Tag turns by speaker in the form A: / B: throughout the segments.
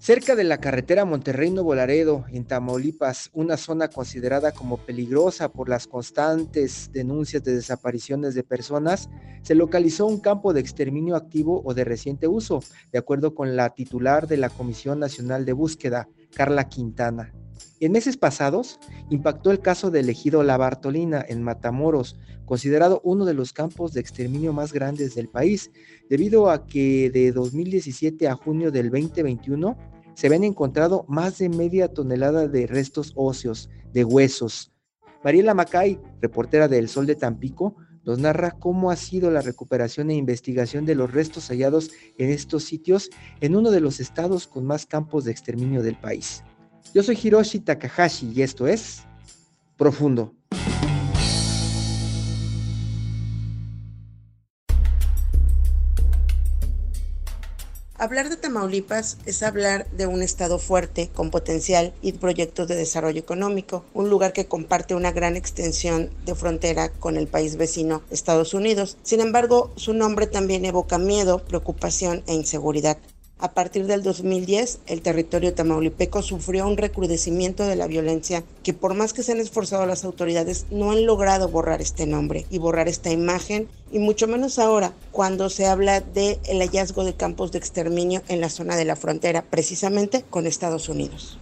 A: Cerca de la carretera Monterrey-Nuevo Laredo, en Tamaulipas, una zona considerada como peligrosa por las constantes denuncias de desapariciones de personas, se localizó un campo de exterminio activo o de reciente uso, de acuerdo con la titular de la Comisión Nacional de Búsqueda, Carla Quintana. En meses pasados, impactó el caso del ejido La Bartolina en Matamoros, considerado uno de los campos de exterminio más grandes del país, debido a que de 2017 a junio del 2021 se habían encontrado más de media tonelada de restos óseos, de huesos. Mariela Macay, reportera del Sol de Tampico, nos narra cómo ha sido la recuperación e investigación de los restos hallados en estos sitios en uno de los estados con más campos de exterminio del país. Yo soy Hiroshi Takahashi y esto es Profundo.
B: Hablar de Tamaulipas es hablar de un estado fuerte, con potencial y proyectos de desarrollo económico, un lugar que comparte una gran extensión de frontera con el país vecino, Estados Unidos. Sin embargo, su nombre también evoca miedo, preocupación e inseguridad. A partir del 2010, el territorio tamaulipeco sufrió un recrudecimiento de la violencia que por más que se han esforzado las autoridades no han logrado borrar este nombre y borrar esta imagen y mucho menos ahora cuando se habla del hallazgo de campos de exterminio en la zona de la frontera, precisamente con Estados Unidos.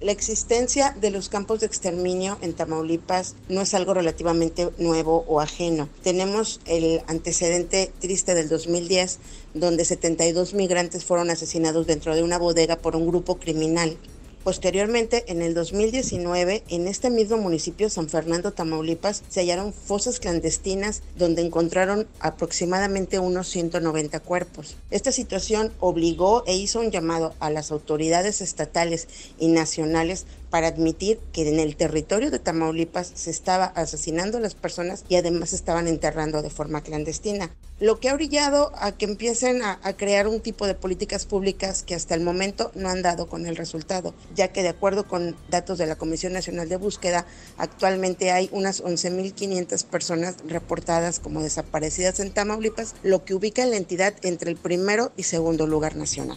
B: La existencia de los campos de exterminio en Tamaulipas no es algo relativamente nuevo o ajeno. Tenemos el antecedente triste del 2010, donde 72 migrantes fueron asesinados dentro de una bodega por un grupo criminal. Posteriormente, en el 2019, en este mismo municipio, San Fernando, Tamaulipas, se hallaron fosas clandestinas donde encontraron aproximadamente unos 190 cuerpos. Esta situación obligó e hizo un llamado a las autoridades estatales y nacionales para admitir que en el territorio de Tamaulipas se estaba asesinando a las personas y además estaban enterrando de forma clandestina. Lo que ha orillado a que empiecen a, crear un tipo de políticas públicas que hasta el momento no han dado con el resultado, ya que de acuerdo con datos de la Comisión Nacional de Búsqueda, actualmente hay unas 11.500 personas reportadas como desaparecidas en Tamaulipas, lo que ubica a la entidad entre el primero y segundo lugar nacional.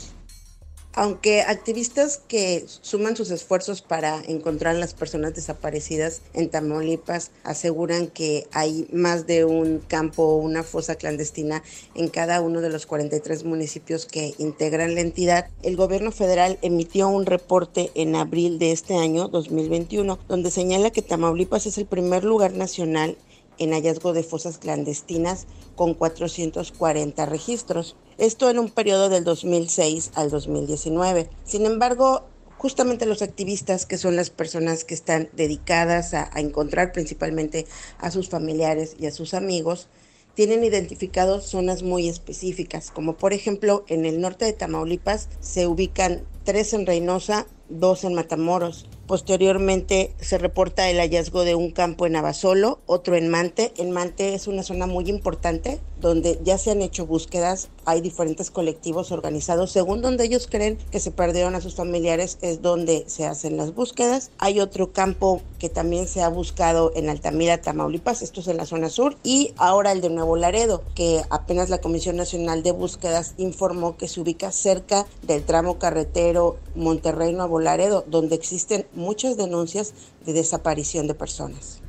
B: Aunque activistas que suman sus esfuerzos para encontrar a las personas desaparecidas en Tamaulipas aseguran que hay más de un campo o una fosa clandestina en cada uno de los 43 municipios que integran la entidad, el gobierno federal emitió un reporte en abril de este año 2021 donde señala que Tamaulipas es el primer lugar nacional en hallazgo de fosas clandestinas con 440 registros. Esto en un periodo del 2006 al 2019. Sin embargo, justamente los activistas, que son las personas que están dedicadas a, a, encontrar principalmente a sus familiares y a sus amigos, tienen identificados zonas muy específicas, como por ejemplo en el norte de Tamaulipas se ubican tres en Reynosa, dos en Matamoros, Posteriormente se reporta el hallazgo de un campo en Abasolo, otro en Mante. En Mante es una zona muy importante donde ya se han hecho búsquedas, hay diferentes colectivos organizados según donde ellos creen que se perdieron a sus familiares es donde se hacen las búsquedas. Hay otro campo que también se ha buscado en Altamira, Tamaulipas, esto es en la zona sur, y ahora el de Nuevo Laredo, que apenas la Comisión Nacional de Búsquedas informó que se ubica cerca del tramo carretero Monterrey-Nuevo Laredo, donde existen muchas denuncias de desaparición de personas.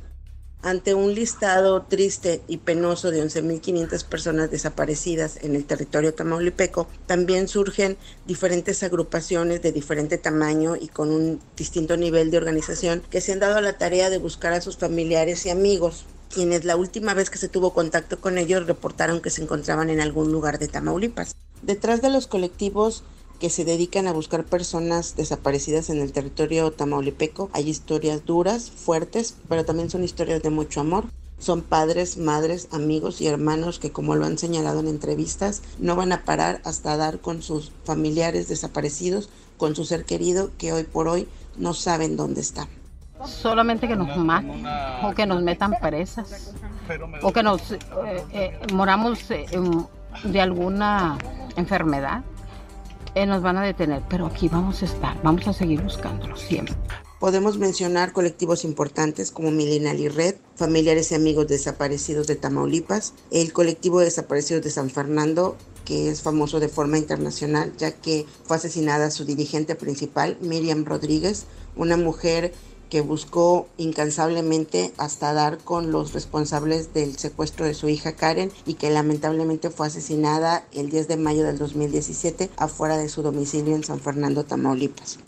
B: Ante un listado triste y penoso de 11.500 personas desaparecidas en el territorio tamaulipeco, también surgen diferentes agrupaciones de diferente tamaño y con un distinto nivel de organización que se han dado a la tarea de buscar a sus familiares y amigos, quienes la última vez que se tuvo contacto con ellos reportaron que se encontraban en algún lugar de Tamaulipas. Detrás de los colectivos que se dedican a buscar personas desaparecidas en el territorio tamaulipeco. Hay historias duras, fuertes, pero también son historias de mucho amor. Son padres, madres, amigos y hermanos que, como lo han señalado en entrevistas, no van a parar hasta dar con sus familiares desaparecidos, con su ser querido que hoy por hoy no saben dónde está.
C: Solamente que nos maten o que nos metan presas o que nos eh, eh, moramos eh, de alguna enfermedad. Nos van a detener, pero aquí vamos a estar, vamos a seguir buscándolo siempre.
B: Podemos mencionar colectivos importantes como Milenali Red, Familiares y Amigos Desaparecidos de Tamaulipas, el colectivo de Desaparecidos de San Fernando, que es famoso de forma internacional, ya que fue asesinada su dirigente principal, Miriam Rodríguez, una mujer que buscó incansablemente hasta dar con los responsables del secuestro de su hija Karen y que lamentablemente fue asesinada el 10 de mayo del 2017 afuera de su domicilio en San Fernando, Tamaulipas.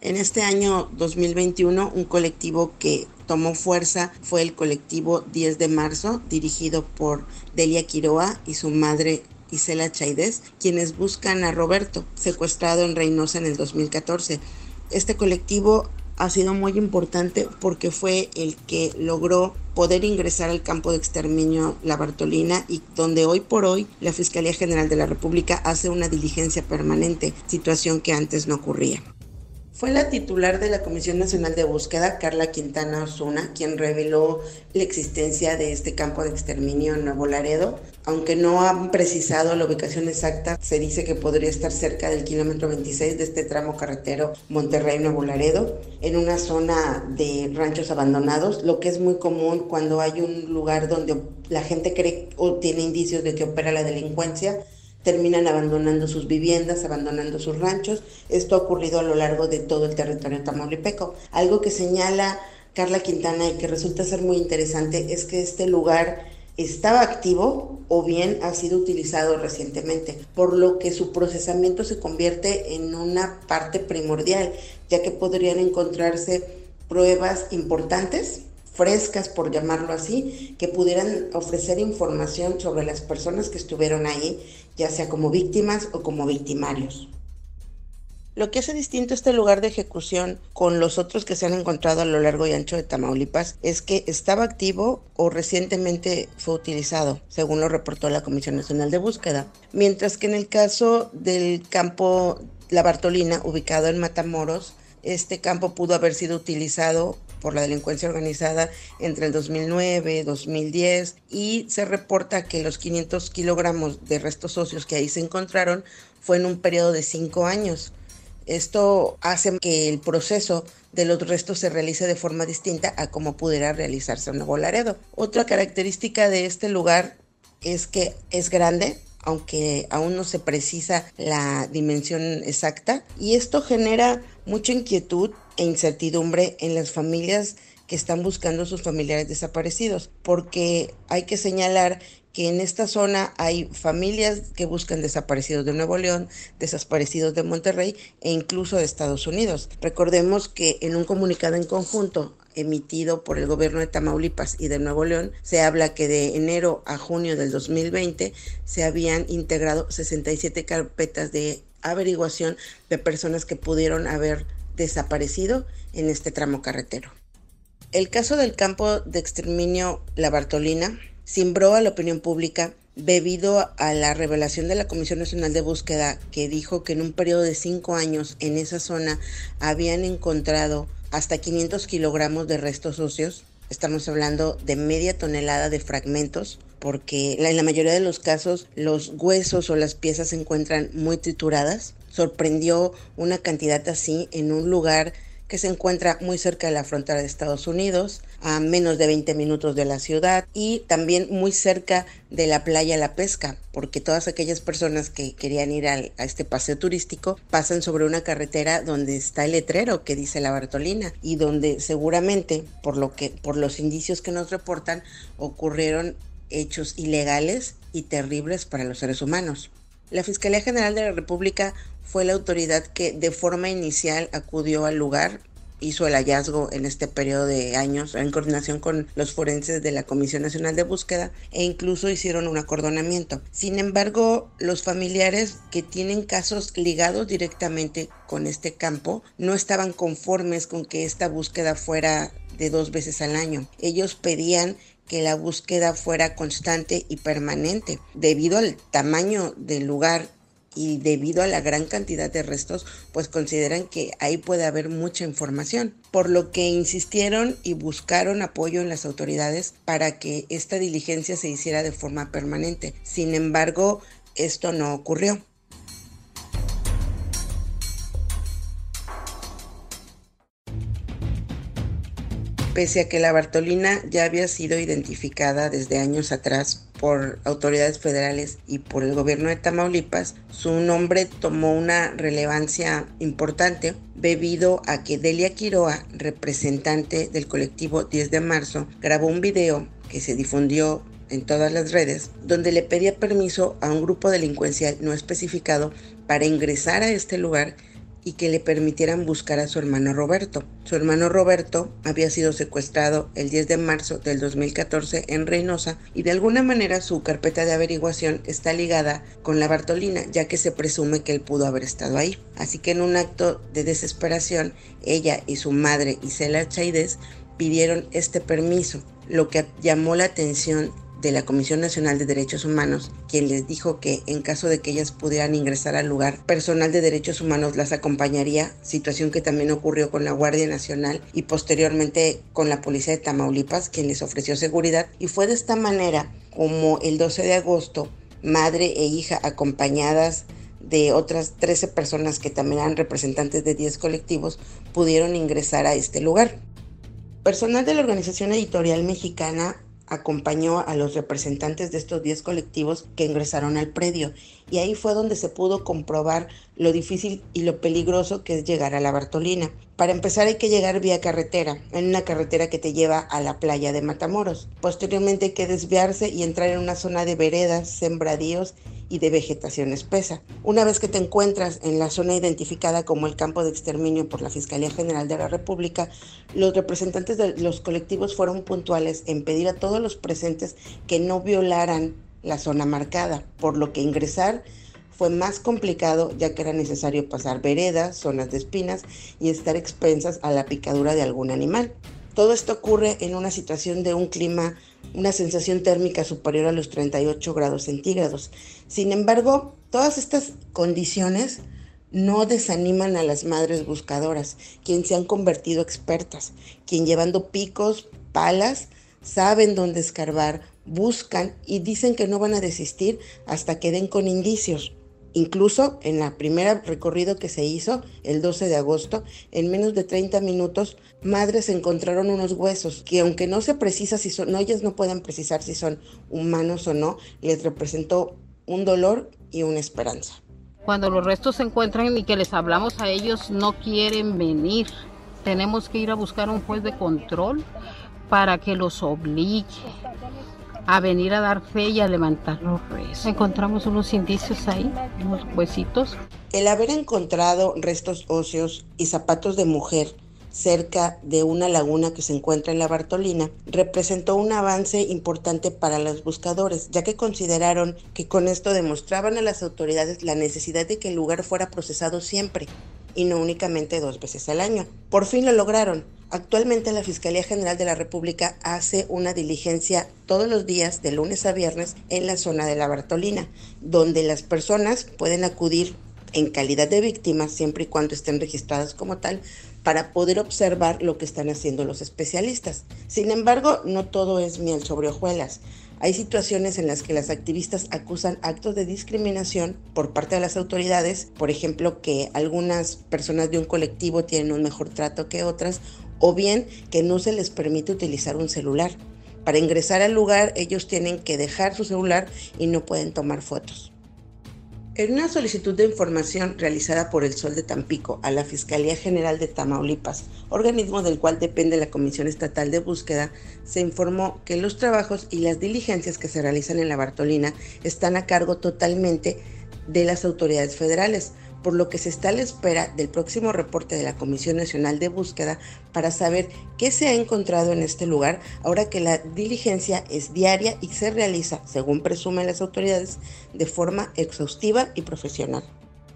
B: En este año 2021, un colectivo que tomó fuerza fue el colectivo 10 de marzo, dirigido por Delia Quiroa y su madre Isela Chaidez, quienes buscan a Roberto, secuestrado en Reynosa en el 2014. Este colectivo ha sido muy importante porque fue el que logró poder ingresar al campo de exterminio La Bartolina y donde hoy por hoy la Fiscalía General de la República hace una diligencia permanente, situación que antes no ocurría. Fue la titular de la Comisión Nacional de Búsqueda, Carla Quintana Osuna, quien reveló la existencia de este campo de exterminio en Nuevo Laredo. Aunque no han precisado la ubicación exacta, se dice que podría estar cerca del kilómetro 26 de este tramo carretero Monterrey-Nuevo Laredo, en una zona de ranchos abandonados, lo que es muy común cuando hay un lugar donde la gente cree o tiene indicios de que opera la delincuencia terminan abandonando sus viviendas, abandonando sus ranchos. Esto ha ocurrido a lo largo de todo el territorio tamaulipeco. Algo que señala Carla Quintana y que resulta ser muy interesante es que este lugar estaba activo o bien ha sido utilizado recientemente, por lo que su procesamiento se convierte en una parte primordial, ya que podrían encontrarse pruebas importantes frescas, por llamarlo así, que pudieran ofrecer información sobre las personas que estuvieron ahí, ya sea como víctimas o como victimarios. Lo que hace distinto este lugar de ejecución con los otros que se han encontrado a lo largo y ancho de Tamaulipas es que estaba activo o recientemente fue utilizado, según lo reportó la Comisión Nacional de Búsqueda. Mientras que en el caso del campo La Bartolina, ubicado en Matamoros, este campo pudo haber sido utilizado por la delincuencia organizada entre el 2009 y 2010 y se reporta que los 500 kilogramos de restos socios que ahí se encontraron fue en un periodo de cinco años. Esto hace que el proceso de los restos se realice de forma distinta a como pudiera realizarse en Nuevo Laredo. Otra característica de este lugar es que es grande, aunque aún no se precisa la dimensión exacta, y esto genera mucha inquietud e incertidumbre en las familias que están buscando a sus familiares desaparecidos, porque hay que señalar que en esta zona hay familias que buscan desaparecidos de Nuevo León, desaparecidos de Monterrey e incluso de Estados Unidos. Recordemos que en un comunicado en conjunto emitido por el gobierno de Tamaulipas y de Nuevo León, se habla que de enero a junio del 2020 se habían integrado 67 carpetas de averiguación de personas que pudieron haber desaparecido en este tramo carretero. El caso del campo de exterminio La Bartolina cimbró a la opinión pública debido a la revelación de la Comisión Nacional de Búsqueda que dijo que en un periodo de cinco años en esa zona habían encontrado hasta 500 kilogramos de restos óseos. Estamos hablando de media tonelada de fragmentos porque en la mayoría de los casos los huesos o las piezas se encuentran muy trituradas. Sorprendió una cantidad así en un lugar que se encuentra muy cerca de la frontera de Estados Unidos, a menos de 20 minutos de la ciudad y también muy cerca de la playa La Pesca, porque todas aquellas personas que querían ir a, este paseo turístico pasan sobre una carretera donde está el letrero que dice La Bartolina y donde seguramente, por lo que por los indicios que nos reportan, ocurrieron hechos ilegales y terribles para los seres humanos. La Fiscalía General de la República fue la autoridad que de forma inicial acudió al lugar, hizo el hallazgo en este periodo de años en coordinación con los forenses de la Comisión Nacional de Búsqueda e incluso hicieron un acordonamiento. Sin embargo, los familiares que tienen casos ligados directamente con este campo no estaban conformes con que esta búsqueda fuera de dos veces al año. Ellos pedían que la búsqueda fuera constante y permanente. Debido al tamaño del lugar y debido a la gran cantidad de restos, pues consideran que ahí puede haber mucha información, por lo que insistieron y buscaron apoyo en las autoridades para que esta diligencia se hiciera de forma permanente. Sin embargo, esto no ocurrió. Pese a que la Bartolina ya había sido identificada desde años atrás por autoridades federales y por el gobierno de Tamaulipas, su nombre tomó una relevancia importante debido a que Delia Quiroa, representante del colectivo 10 de marzo, grabó un video que se difundió en todas las redes, donde le pedía permiso a un grupo delincuencial no especificado para ingresar a este lugar y que le permitieran buscar a su hermano Roberto. Su hermano Roberto había sido secuestrado el 10 de marzo del 2014 en Reynosa y de alguna manera su carpeta de averiguación está ligada con la Bartolina, ya que se presume que él pudo haber estado ahí. Así que en un acto de desesperación, ella y su madre Isela Chaides pidieron este permiso, lo que llamó la atención de la Comisión Nacional de Derechos Humanos, quien les dijo que en caso de que ellas pudieran ingresar al lugar, personal de derechos humanos las acompañaría, situación que también ocurrió con la Guardia Nacional y posteriormente con la Policía de Tamaulipas, quien les ofreció seguridad. Y fue de esta manera como el 12 de agosto, madre e hija acompañadas de otras 13 personas que también eran representantes de 10 colectivos, pudieron ingresar a este lugar. Personal de la Organización Editorial Mexicana acompañó a los representantes de estos 10 colectivos que ingresaron al predio y ahí fue donde se pudo comprobar lo difícil y lo peligroso que es llegar a la Bartolina. Para empezar hay que llegar vía carretera, en una carretera que te lleva a la playa de Matamoros. Posteriormente hay que desviarse y entrar en una zona de veredas, sembradíos y de vegetación espesa. Una vez que te encuentras en la zona identificada como el campo de exterminio por la Fiscalía General de la República, los representantes de los colectivos fueron puntuales en pedir a todos los presentes que no violaran la zona marcada, por lo que ingresar fue más complicado ya que era necesario pasar veredas, zonas de espinas y estar expensas a la picadura de algún animal. Todo esto ocurre en una situación de un clima, una sensación térmica superior a los 38 grados centígrados. Sin embargo, todas estas condiciones no desaniman a las madres buscadoras, quien se han convertido expertas, quien llevando picos, palas, saben dónde escarbar, buscan y dicen que no van a desistir hasta que den con indicios. Incluso en la primera recorrido que se hizo, el 12 de agosto, en menos de 30 minutos, madres encontraron unos huesos que aunque no se precisa si son, no, ellas no pueden precisar si son humanos o no, les representó un dolor y una esperanza.
C: Cuando los restos se encuentran y que les hablamos a ellos, no quieren venir. Tenemos que ir a buscar un juez de control para que los obligue a venir a dar fe y a levantar los restos. Encontramos unos indicios ahí, unos huesitos.
B: El haber encontrado restos óseos y zapatos de mujer cerca de una laguna que se encuentra en la Bartolina, representó un avance importante para los buscadores, ya que consideraron que con esto demostraban a las autoridades la necesidad de que el lugar fuera procesado siempre y no únicamente dos veces al año. Por fin lo lograron. Actualmente la Fiscalía General de la República hace una diligencia todos los días de lunes a viernes en la zona de la Bartolina, donde las personas pueden acudir en calidad de víctimas siempre y cuando estén registradas como tal para poder observar lo que están haciendo los especialistas. Sin embargo, no todo es miel sobre hojuelas. Hay situaciones en las que las activistas acusan actos de discriminación por parte de las autoridades, por ejemplo, que algunas personas de un colectivo tienen un mejor trato que otras o bien que no se les permite utilizar un celular. Para ingresar al lugar ellos tienen que dejar su celular y no pueden tomar fotos. En una solicitud de información realizada por el Sol de Tampico a la Fiscalía General de Tamaulipas, organismo del cual depende la Comisión Estatal de Búsqueda, se informó que los trabajos y las diligencias que se realizan en la Bartolina están a cargo totalmente de las autoridades federales, por lo que se está a la espera del próximo reporte de la Comisión Nacional de Búsqueda para saber qué se ha encontrado en este lugar ahora que la diligencia es diaria y se realiza, según presumen las autoridades, de forma exhaustiva y profesional.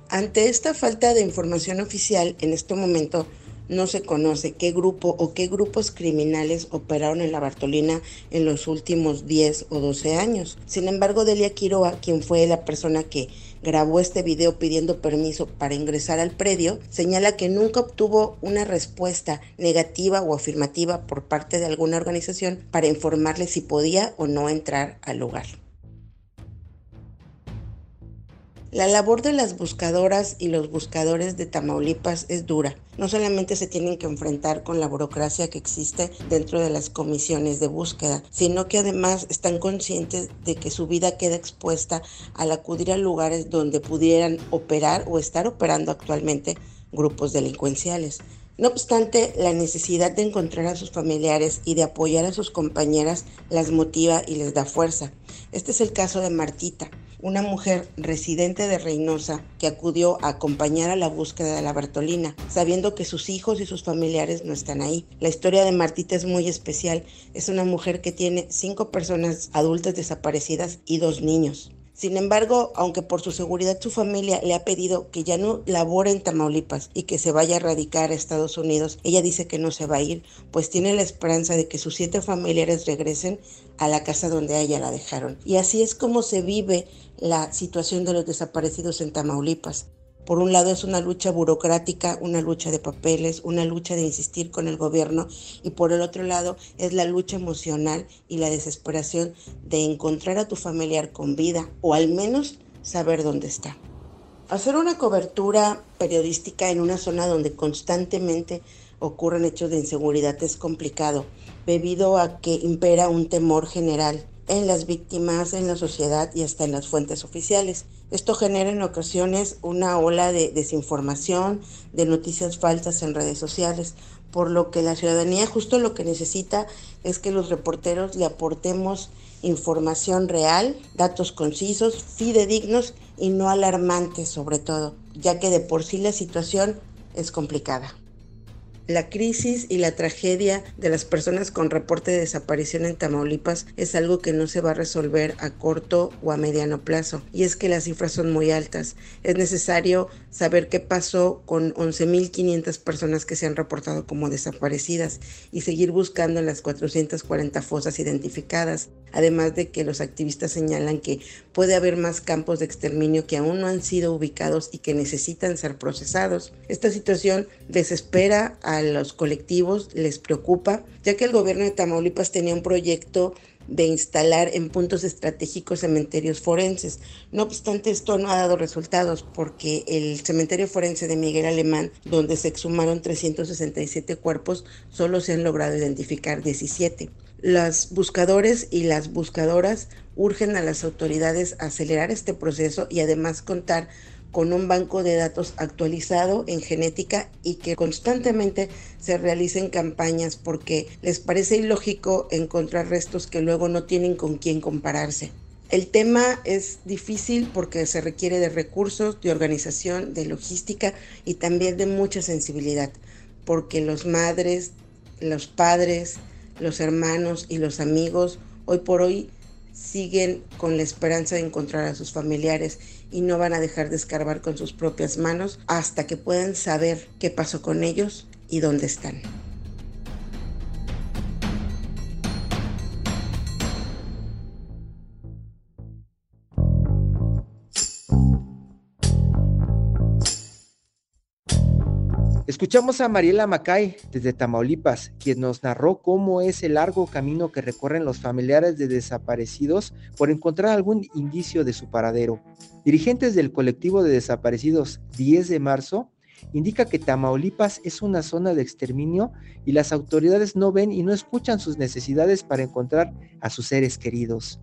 B: Ante esta falta de información oficial, en este momento no se conoce qué grupo o qué grupos criminales operaron en la Bartolina en los últimos 10 o 12 años. Sin embargo, Delia Quiroa, quien fue la persona que grabó este video pidiendo permiso para ingresar al predio, señala que nunca obtuvo una respuesta negativa o afirmativa por parte de alguna organización para informarle si podía o no entrar al lugar. La labor de las buscadoras y los buscadores de Tamaulipas es dura. No solamente se tienen que enfrentar con la burocracia que existe dentro de las comisiones de búsqueda, sino que además están conscientes de que su vida queda expuesta al acudir a lugares donde pudieran operar o estar operando actualmente grupos delincuenciales. No obstante, la necesidad de encontrar a sus familiares y de apoyar a sus compañeras las motiva y les da fuerza. Este es el caso de Martita una mujer residente de Reynosa que acudió a acompañar a la búsqueda de la Bartolina, sabiendo que sus hijos y sus familiares no están ahí. La historia de Martita es muy especial. Es una mujer que tiene cinco personas adultas desaparecidas y dos niños. Sin embargo, aunque por su seguridad su familia le ha pedido que ya no labore en Tamaulipas y que se vaya a radicar a Estados Unidos, ella dice que no se va a ir, pues tiene la esperanza de que sus siete familiares regresen a la casa donde a ella la dejaron. Y así es como se vive la situación de los desaparecidos en Tamaulipas. Por un lado es una lucha burocrática, una lucha de papeles, una lucha de insistir con el gobierno y por el otro lado es la lucha emocional y la desesperación de encontrar a tu familiar con vida o al menos saber dónde está. Hacer una cobertura periodística en una zona donde constantemente ocurren hechos de inseguridad es complicado, debido a que impera un temor general en las víctimas, en la sociedad y hasta en las fuentes oficiales. Esto genera en ocasiones una ola de desinformación, de noticias falsas en redes sociales, por lo que la ciudadanía justo lo que necesita es que los reporteros le aportemos información real, datos concisos, fidedignos y no alarmantes sobre todo, ya que de por sí la situación es complicada. La crisis y la tragedia de las personas con reporte de desaparición en Tamaulipas es algo que no se va a resolver a corto o a mediano plazo. Y es que las cifras son muy altas. Es necesario saber qué pasó con 11.500 personas que se han reportado como desaparecidas y seguir buscando las 440 fosas identificadas. Además de que los activistas señalan que puede haber más campos de exterminio que aún no han sido ubicados y que necesitan ser procesados. Esta situación desespera a los colectivos les preocupa, ya que el gobierno de Tamaulipas tenía un proyecto de instalar en puntos estratégicos cementerios forenses. No obstante, esto no ha dado resultados porque el cementerio forense de Miguel Alemán, donde se exhumaron 367 cuerpos, solo se han logrado identificar 17. Los buscadores y las buscadoras urgen a las autoridades a acelerar este proceso y además contar con un banco de datos actualizado en genética y que constantemente se realicen campañas porque les parece ilógico encontrar restos que luego no tienen con quién compararse. El tema es difícil porque se requiere de recursos, de organización, de logística y también de mucha sensibilidad, porque los madres, los padres, los hermanos y los amigos hoy por hoy siguen con la esperanza de encontrar a sus familiares y no van a dejar de escarbar con sus propias manos hasta que puedan saber qué pasó con ellos y dónde están.
A: Escuchamos a Mariela Macay desde Tamaulipas, quien nos narró cómo es el largo camino que recorren los familiares de desaparecidos por encontrar algún indicio de su paradero. Dirigentes del colectivo de desaparecidos 10 de marzo indica que Tamaulipas es una zona de exterminio y las autoridades no ven y no escuchan sus necesidades para encontrar a sus seres queridos.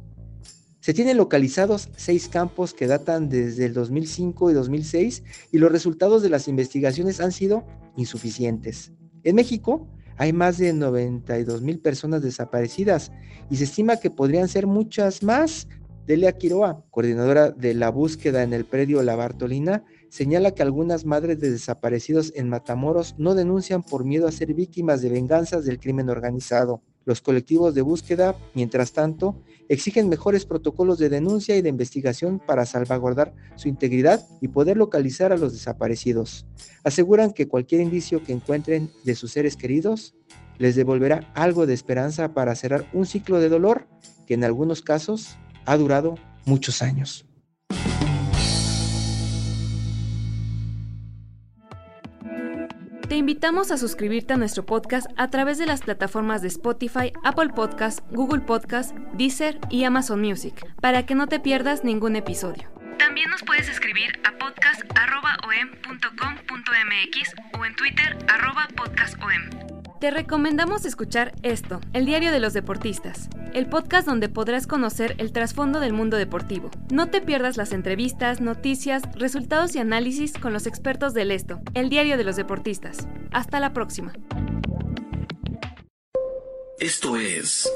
A: Se tienen localizados seis campos que datan desde el 2005 y 2006 y los resultados de las investigaciones han sido insuficientes. En México hay más de 92 mil personas desaparecidas y se estima que podrían ser muchas más. Delia Quiroa, coordinadora de la búsqueda en el predio La Bartolina, señala que algunas madres de desaparecidos en Matamoros no denuncian por miedo a ser víctimas de venganzas del crimen organizado. Los colectivos de búsqueda, mientras tanto, exigen mejores protocolos de denuncia y de investigación para salvaguardar su integridad y poder localizar a los desaparecidos. Aseguran que cualquier indicio que encuentren de sus seres queridos les devolverá algo de esperanza para cerrar un ciclo de dolor que en algunos casos ha durado muchos años.
D: Te invitamos a suscribirte a nuestro podcast a través de las plataformas de Spotify, Apple Podcast, Google Podcast, Deezer y Amazon Music, para que no te pierdas ningún episodio. También nos puedes escribir a podcast.om.com.mx o en Twitter podcastom. Te recomendamos escuchar esto, el diario de los deportistas, el podcast donde podrás conocer el trasfondo del mundo deportivo. No te pierdas las entrevistas, noticias, resultados y análisis con los expertos del esto, el diario de los deportistas. Hasta la próxima.
E: Esto es.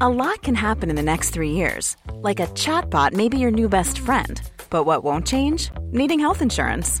F: A lot can happen in the next three years. Like a chatbot may be your new best friend. But what won't change? Needing health insurance.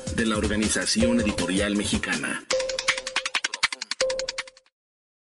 E: de la Organización Editorial Mexicana.